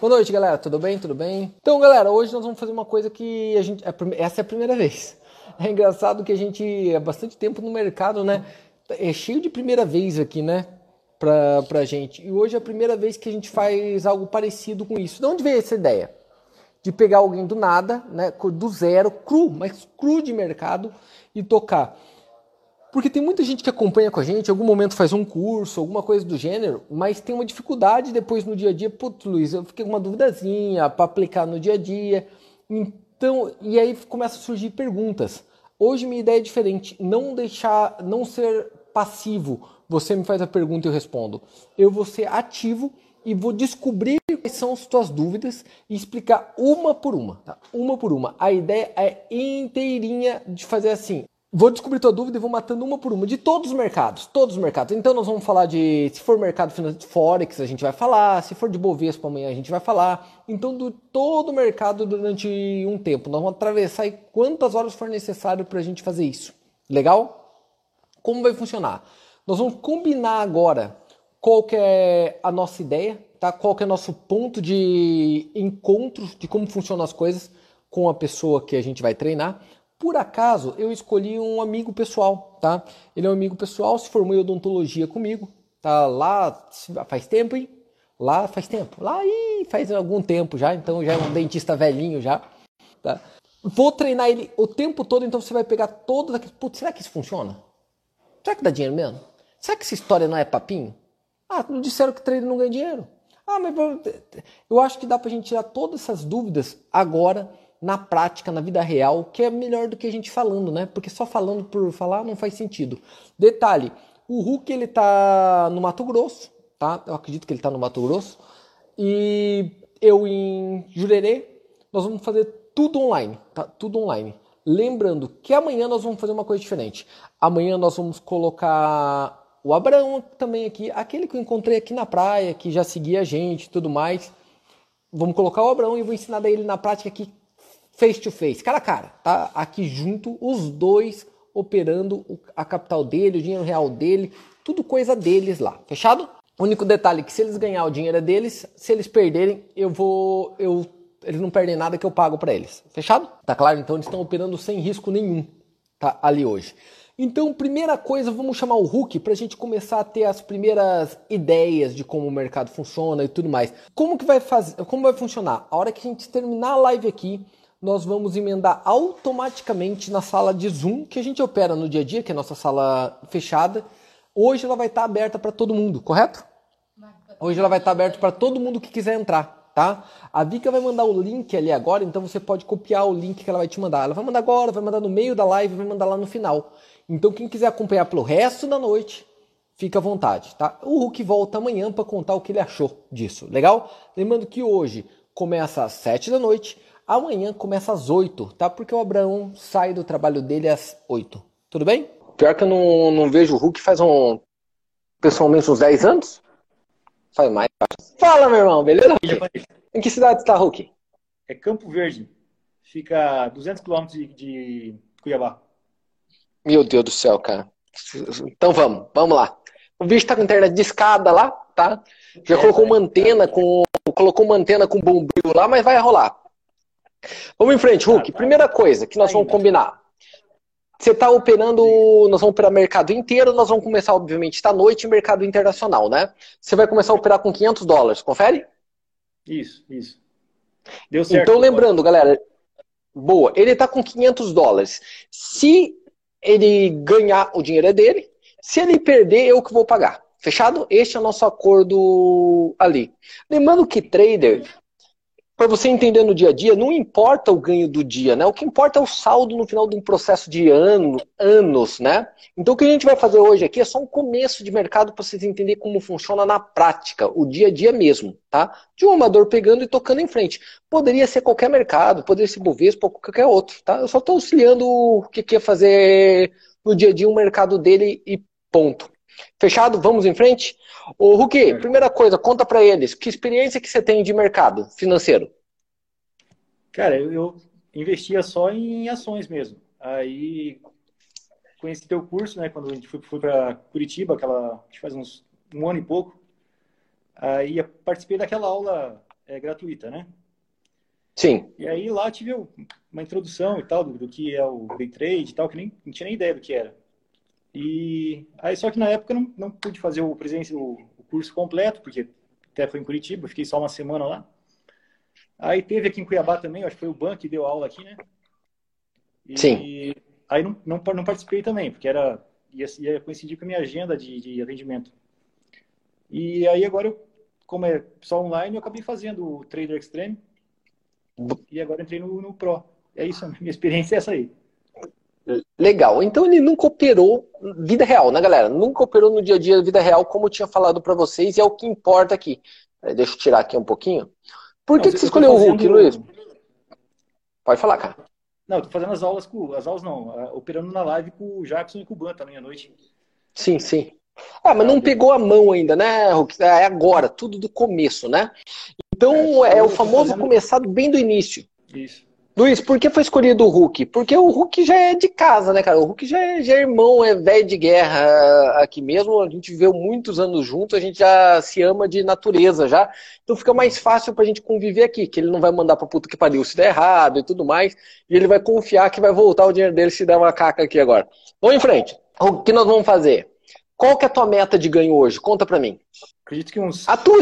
Boa noite, galera. Tudo bem? Tudo bem? Então, galera, hoje nós vamos fazer uma coisa que a gente. É essa é a primeira vez. É engraçado que a gente há bastante tempo no mercado, né? É cheio de primeira vez aqui, né? Pra, pra gente. E hoje é a primeira vez que a gente faz algo parecido com isso. De onde veio essa ideia? De pegar alguém do nada, né? Do zero, cru, mas cru de mercado e tocar. Porque tem muita gente que acompanha com a gente, em algum momento faz um curso, alguma coisa do gênero, mas tem uma dificuldade depois no dia a dia. Putz, Luiz, eu fiquei com uma duvidazinha para aplicar no dia a dia. Então, e aí começa a surgir perguntas. Hoje minha ideia é diferente, não deixar, não ser passivo. Você me faz a pergunta e eu respondo. Eu vou ser ativo e vou descobrir quais são as suas dúvidas e explicar uma por uma, tá? Uma por uma. A ideia é inteirinha de fazer assim. Vou descobrir tua dúvida e vou matando uma por uma, de todos os mercados, todos os mercados. Então nós vamos falar de, se for mercado financeiro, Forex, a gente vai falar, se for de Bovespa amanhã a gente vai falar. Então do todo o mercado durante um tempo. Nós vamos atravessar e quantas horas for necessário para a gente fazer isso. Legal? Como vai funcionar? Nós vamos combinar agora qual que é a nossa ideia, tá? qual que é o nosso ponto de encontro de como funcionam as coisas com a pessoa que a gente vai treinar. Por acaso, eu escolhi um amigo pessoal, tá? Ele é um amigo pessoal, se formou em odontologia comigo, tá lá faz tempo, hein? Lá faz tempo. Lá e faz algum tempo já, então já é um dentista velhinho já, tá? Vou treinar ele o tempo todo, então você vai pegar todos aqueles. Putz, será que isso funciona? Será que dá dinheiro mesmo? Será que essa história não é papinho? Ah, não disseram que treino não ganha dinheiro. Ah, mas eu acho que dá pra gente tirar todas essas dúvidas agora na prática, na vida real, que é melhor do que a gente falando, né? Porque só falando por falar não faz sentido. Detalhe, o Hulk ele tá no Mato Grosso, tá? Eu acredito que ele tá no Mato Grosso. E eu em Jurerê, nós vamos fazer tudo online, tá? Tudo online. Lembrando que amanhã nós vamos fazer uma coisa diferente. Amanhã nós vamos colocar o Abraão também aqui, aquele que eu encontrei aqui na praia, que já seguia a gente e tudo mais. Vamos colocar o Abraão e vou ensinar ele na prática aqui face to face, cara a cara, tá? Aqui junto, os dois operando a capital dele, o dinheiro real dele, tudo coisa deles lá, fechado? O único detalhe é que se eles ganhar o dinheiro é deles, se eles perderem, eu vou eu eles não perdem nada que eu pago para eles. Fechado? Tá claro? Então eles estão operando sem risco nenhum, tá? Ali hoje. Então, primeira coisa, vamos chamar o Hulk para a gente começar a ter as primeiras ideias de como o mercado funciona e tudo mais. Como que vai fazer? Como vai funcionar? A hora que a gente terminar a live aqui, nós vamos emendar automaticamente na sala de Zoom que a gente opera no dia a dia, que é a nossa sala fechada. Hoje ela vai estar aberta para todo mundo, correto? Hoje ela vai estar aberta para todo mundo que quiser entrar, tá? A Vika vai mandar o link ali agora, então você pode copiar o link que ela vai te mandar. Ela vai mandar agora, vai mandar no meio da live, vai mandar lá no final. Então quem quiser acompanhar pelo resto da noite, fica à vontade, tá? O Hulk volta amanhã para contar o que ele achou disso, legal? Lembrando que hoje começa às 7 da noite Amanhã começa às 8, tá? Porque o Abraão sai do trabalho dele às 8. Tudo bem? Pior que eu não, não vejo o Hulk faz um. pessoalmente uns 10 anos? Faz mais. Fala, meu irmão, beleza? Em que cidade está, Hulk? É Campo Verde. Fica a 200 quilômetros de, de Cuiabá. Meu Deus do céu, cara. Então vamos, vamos lá. O bicho tá com internet de escada lá, tá? Já é, colocou uma antena com. Colocou uma antena com bombril lá, mas vai rolar. Vamos em frente, Hulk. Primeira coisa que nós vamos combinar. Você está operando, nós vamos operar mercado inteiro, nós vamos começar, obviamente, esta noite mercado internacional, né? Você vai começar a operar com 500 dólares, confere? Isso, isso. Deu certo. Então, lembrando, galera, boa, ele está com 500 dólares. Se ele ganhar, o dinheiro é dele. Se ele perder, eu que vou pagar. Fechado? Este é o nosso acordo ali. Lembrando que trader para você entender no dia a dia, não importa o ganho do dia, né? O que importa é o saldo no final de um processo de ano, anos, né? Então o que a gente vai fazer hoje aqui é só um começo de mercado para vocês entenderem como funciona na prática, o dia a dia mesmo, tá? De um amador pegando e tocando em frente. Poderia ser qualquer mercado, poderia ser Bovespa ou qualquer outro, tá? Eu só estou auxiliando o que quer fazer no dia a dia um mercado dele e ponto. Fechado? Vamos em frente? Ô, Ruki, primeira coisa, conta para eles, que experiência que você tem de mercado financeiro? Cara, eu, investia só em ações mesmo. Aí conheci teu curso, né, quando a gente foi, foi para Curitiba, aquela, faz uns um ano e pouco. Aí participei daquela aula é gratuita, né? Sim. E aí lá tive uma introdução e tal do, do que é o day trade e tal, que nem não tinha nem ideia do que era. E aí só que na época não, não pude fazer o presença o, o curso completo, porque até foi em Curitiba, fiquei só uma semana lá. Aí teve aqui em Cuiabá também, acho que foi o Ban que deu aula aqui, né? E Sim. Aí não, não, não participei também, porque era ia, ia coincidir com a minha agenda de, de atendimento. E aí agora, eu, como é só online, eu acabei fazendo o Trader Extreme. E agora entrei no, no Pro. É isso, minha experiência é essa aí. Legal. Então ele nunca operou vida real, né, galera? Nunca operou no dia a dia vida real, como eu tinha falado para vocês, e é o que importa aqui. Deixa eu tirar aqui um pouquinho. Por que, não, que você escolheu fazendo... o Hulk, Luiz? Pode falar, cara. Não, eu tô fazendo as aulas com. As aulas não, operando na live com o Jackson e com o Ban também à noite. Sim, sim. Ah, mas não pegou a mão ainda, né, Hulk? É agora, tudo do começo, né? Então é, é o famoso fazendo... começar bem do início. Isso. Luiz, por que foi escolhido o Hulk? Porque o Hulk já é de casa, né, cara? O Hulk já é, já é irmão, é velho de guerra aqui mesmo. A gente viveu muitos anos juntos, a gente já se ama de natureza já. Então fica mais fácil pra gente conviver aqui, que ele não vai mandar pra puta que pariu se der errado e tudo mais. E ele vai confiar que vai voltar o dinheiro dele se der uma caca aqui agora. Vamos em frente. O que nós vamos fazer? Qual que é a tua meta de ganho hoje? Conta pra mim. Acredito que uns. A tua,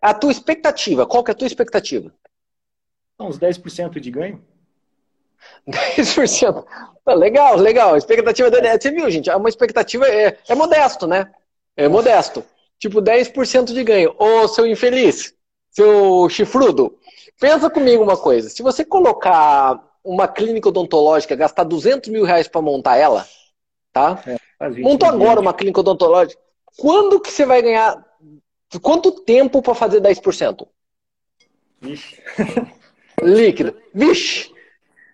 a tua expectativa, qual que é a tua expectativa? Uns 10% de ganho. 10%. legal, legal. A expectativa da Você viu, gente? É uma expectativa é, é modesto, né? É modesto. Tipo, 10% de ganho. Ô, seu infeliz, seu chifrudo, pensa comigo uma coisa. Se você colocar uma clínica odontológica, gastar 200 mil reais para montar ela, tá? É, Montou agora uma clínica odontológica. Quando que você vai ganhar? Quanto tempo para fazer 10%? Vixe. líquido. Vixe!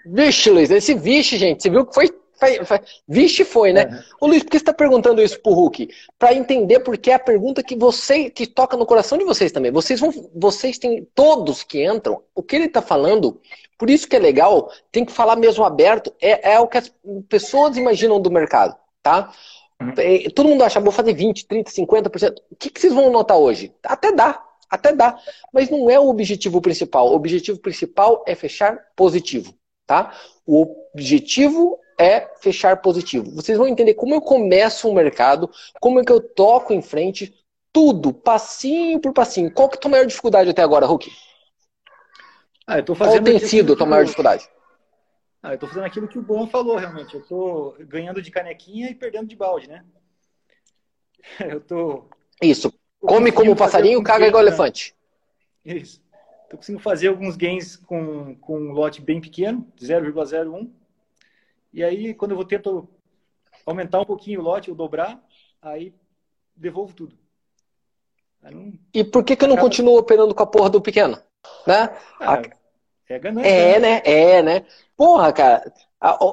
Vixe, Luiz, esse vixe, gente, você viu que foi. foi, foi vixe foi, né? Uhum. Ô Luiz, por que você está perguntando isso pro Hulk? Para entender porque é a pergunta que você que toca no coração de vocês também. Vocês vão. Vocês têm. Todos que entram, o que ele está falando, por isso que é legal, tem que falar mesmo aberto, é, é o que as pessoas imaginam do mercado, tá? Uhum. É, todo mundo acha, vou fazer 20, 30, 50%. O que, que vocês vão notar hoje? Até dá, até dá, mas não é o objetivo principal. O objetivo principal é fechar positivo, tá? O objetivo é fechar positivo. Vocês vão entender como eu começo um mercado, como é que eu toco em frente, tudo, passinho por passinho. Qual que é a tua maior dificuldade até agora, Hulk? Ah, eu tô fazendo Qual tem sido a tua maior dificuldade? Ah, eu tô fazendo aquilo que o Bom falou, realmente. Eu tô ganhando de canequinha e perdendo de balde, né? Eu tô... Isso. Come como passarinho, caga igual elefante. Isso. Estou conseguindo fazer alguns gains com, com um lote bem pequeno, 0,01. E aí, quando eu vou tento aumentar um pouquinho o lote, ou dobrar, aí devolvo tudo. Não... E por que, que eu não Acaba... continuo operando com a porra do pequeno? Né? Ah, É ganância. É, né? né? É, né? Porra, cara.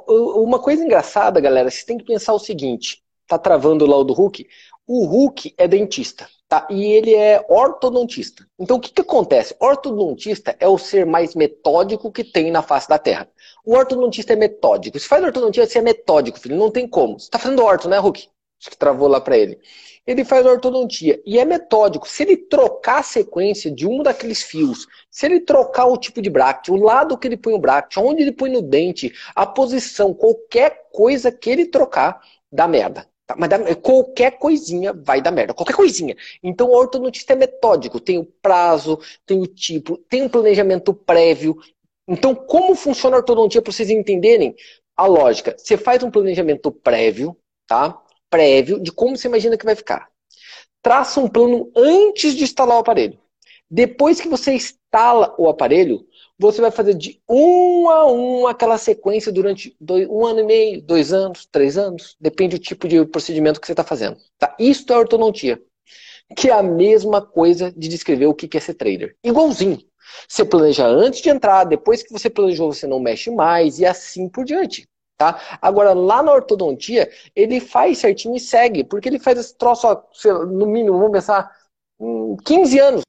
Uma coisa engraçada, galera, você tem que pensar o seguinte. Tá travando lá o do Hulk. O Hulk é dentista. Tá? E ele é ortodontista. Então o que, que acontece? Ortodontista é o ser mais metódico que tem na face da Terra. O ortodontista é metódico. Se faz ortodontia, você é metódico, filho. Não tem como. Você está fazendo orto, né, Hulk? Acho que travou lá para ele. Ele faz ortodontia e é metódico. Se ele trocar a sequência de um daqueles fios, se ele trocar o tipo de bracte, o lado que ele põe o bracte, onde ele põe no dente, a posição, qualquer coisa que ele trocar, dá merda. Tá? Mas dá, qualquer coisinha vai dar merda. Qualquer coisinha. Então, o ortodontista é metódico. Tem o prazo, tem o tipo, tem um planejamento prévio. Então, como funciona a ortodontia para vocês entenderem a lógica? Você faz um planejamento prévio, tá? Prévio de como você imagina que vai ficar. Traça um plano antes de instalar o aparelho. Depois que você instala o aparelho, você vai fazer de um a um aquela sequência durante dois, um ano e meio, dois anos, três anos, depende do tipo de procedimento que você está fazendo. Tá? Isso é ortodontia, que é a mesma coisa de descrever o que é ser trader. Igualzinho. Você planeja antes de entrar, depois que você planejou, você não mexe mais e assim por diante. Tá? Agora, lá na ortodontia, ele faz certinho e segue, porque ele faz esse troço, ó, no mínimo, vamos pensar, 15 anos.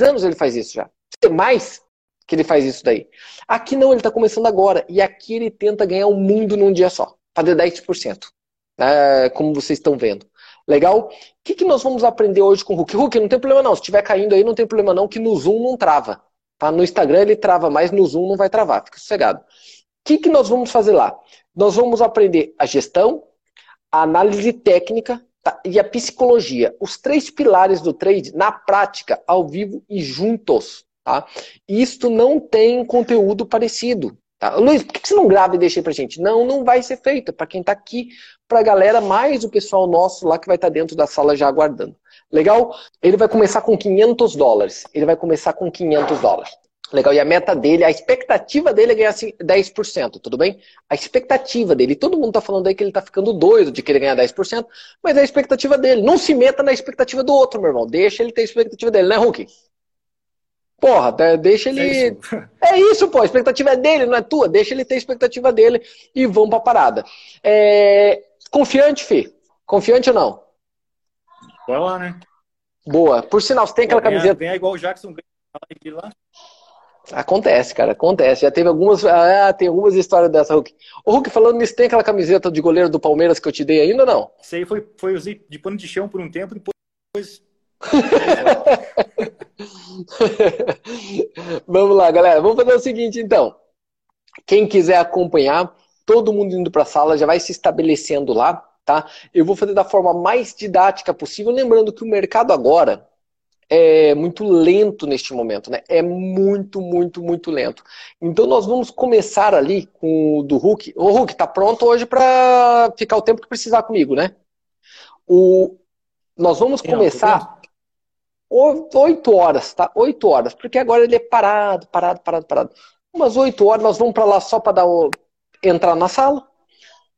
anos ele faz isso já. Mais, que ele faz isso daí. Aqui não, ele está começando agora. E aqui ele tenta ganhar o mundo num dia só. Fazer 10%. É, como vocês estão vendo. Legal? O que, que nós vamos aprender hoje com o Hulk? Hulk, não tem problema não. Se estiver caindo aí, não tem problema não, que no Zoom não trava. Tá? No Instagram ele trava mais, no Zoom não vai travar, fica sossegado. O que, que nós vamos fazer lá? Nós vamos aprender a gestão, a análise técnica tá? e a psicologia. Os três pilares do trade na prática, ao vivo e juntos. Tá? Isto não tem conteúdo parecido. Tá? Luiz, por que você não grava e deixa aí pra gente? Não, não vai ser feito. Para quem está aqui, para a galera, mais o pessoal nosso lá que vai estar tá dentro da sala já aguardando. Legal? Ele vai começar com 500 dólares. Ele vai começar com 500 dólares. Legal, e a meta dele, a expectativa dele é ganhar 10%, tudo bem? A expectativa dele, todo mundo tá falando aí que ele tá ficando doido de querer ganhar 10%, mas é a expectativa dele. Não se meta na expectativa do outro, meu irmão. Deixa ele ter a expectativa dele, né, Hulk? Porra, deixa ele. É isso. é isso, pô. A expectativa é dele, não é tua. Deixa ele ter a expectativa dele e vamos pra parada. É... Confiante, Fê? Confiante ou não? Bora lá, né? Boa. Por sinal, você tem aquela ganhar, camiseta. Ganhar igual o Jackson lá. Acontece, cara, acontece. Já teve algumas. Ah, tem algumas histórias dessa, Hulk. O Hulk, falando nisso, tem aquela camiseta de goleiro do Palmeiras que eu te dei ainda ou não? Isso aí foi, foi usei de pano de chão por um tempo, depois. Vamos lá, galera. Vamos fazer o seguinte, então. Quem quiser acompanhar, todo mundo indo para a sala já vai se estabelecendo lá, tá? Eu vou fazer da forma mais didática possível, lembrando que o mercado agora é muito lento neste momento, né? É muito, muito, muito lento. Então nós vamos começar ali com o do Hulk. O Hulk tá pronto hoje para ficar o tempo que precisar comigo, né? O nós vamos começar oito horas, tá? Oito horas, porque agora ele é parado, parado, parado, parado. Umas oito horas nós vamos para lá só para dar o... entrar na sala,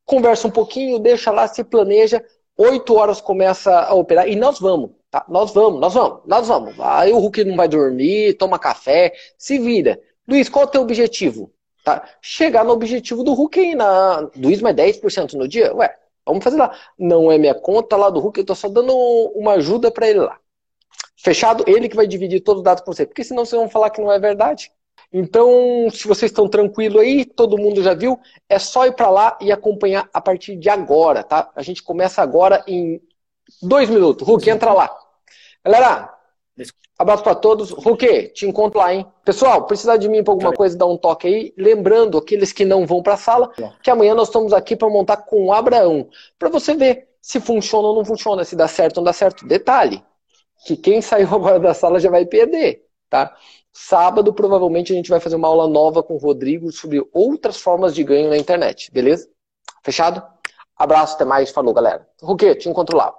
conversa um pouquinho, deixa lá, se planeja. Oito horas começa a operar e nós vamos, tá? Nós vamos, nós vamos, nós vamos. Aí o Hulk não vai dormir, toma café, se vira. Luiz, qual é o teu objetivo? Tá? Chegar no objetivo do Hulk na. Luiz, mais 10% no dia? Ué, vamos fazer lá. Não é minha conta lá do Hulk, eu tô só dando uma ajuda para ele lá. Fechado? Ele que vai dividir todos os dados com você. Porque senão vocês vão falar que não é verdade. Então, se vocês estão tranquilo aí, todo mundo já viu, é só ir para lá e acompanhar a partir de agora, tá? A gente começa agora em dois minutos. Hulk, entra lá. Galera, abraço para todos. Hulk, te encontro lá, hein? Pessoal, precisar de mim para alguma coisa, dá um toque aí. Lembrando, aqueles que não vão para a sala, que amanhã nós estamos aqui para montar com o Abraão, para você ver se funciona ou não funciona, se dá certo ou não dá certo. Detalhe, que quem saiu agora da sala já vai perder, tá? Sábado, provavelmente, a gente vai fazer uma aula nova com o Rodrigo sobre outras formas de ganho na internet, beleza? Fechado? Abraço, até mais, falou, galera. Ruque, te encontro lá.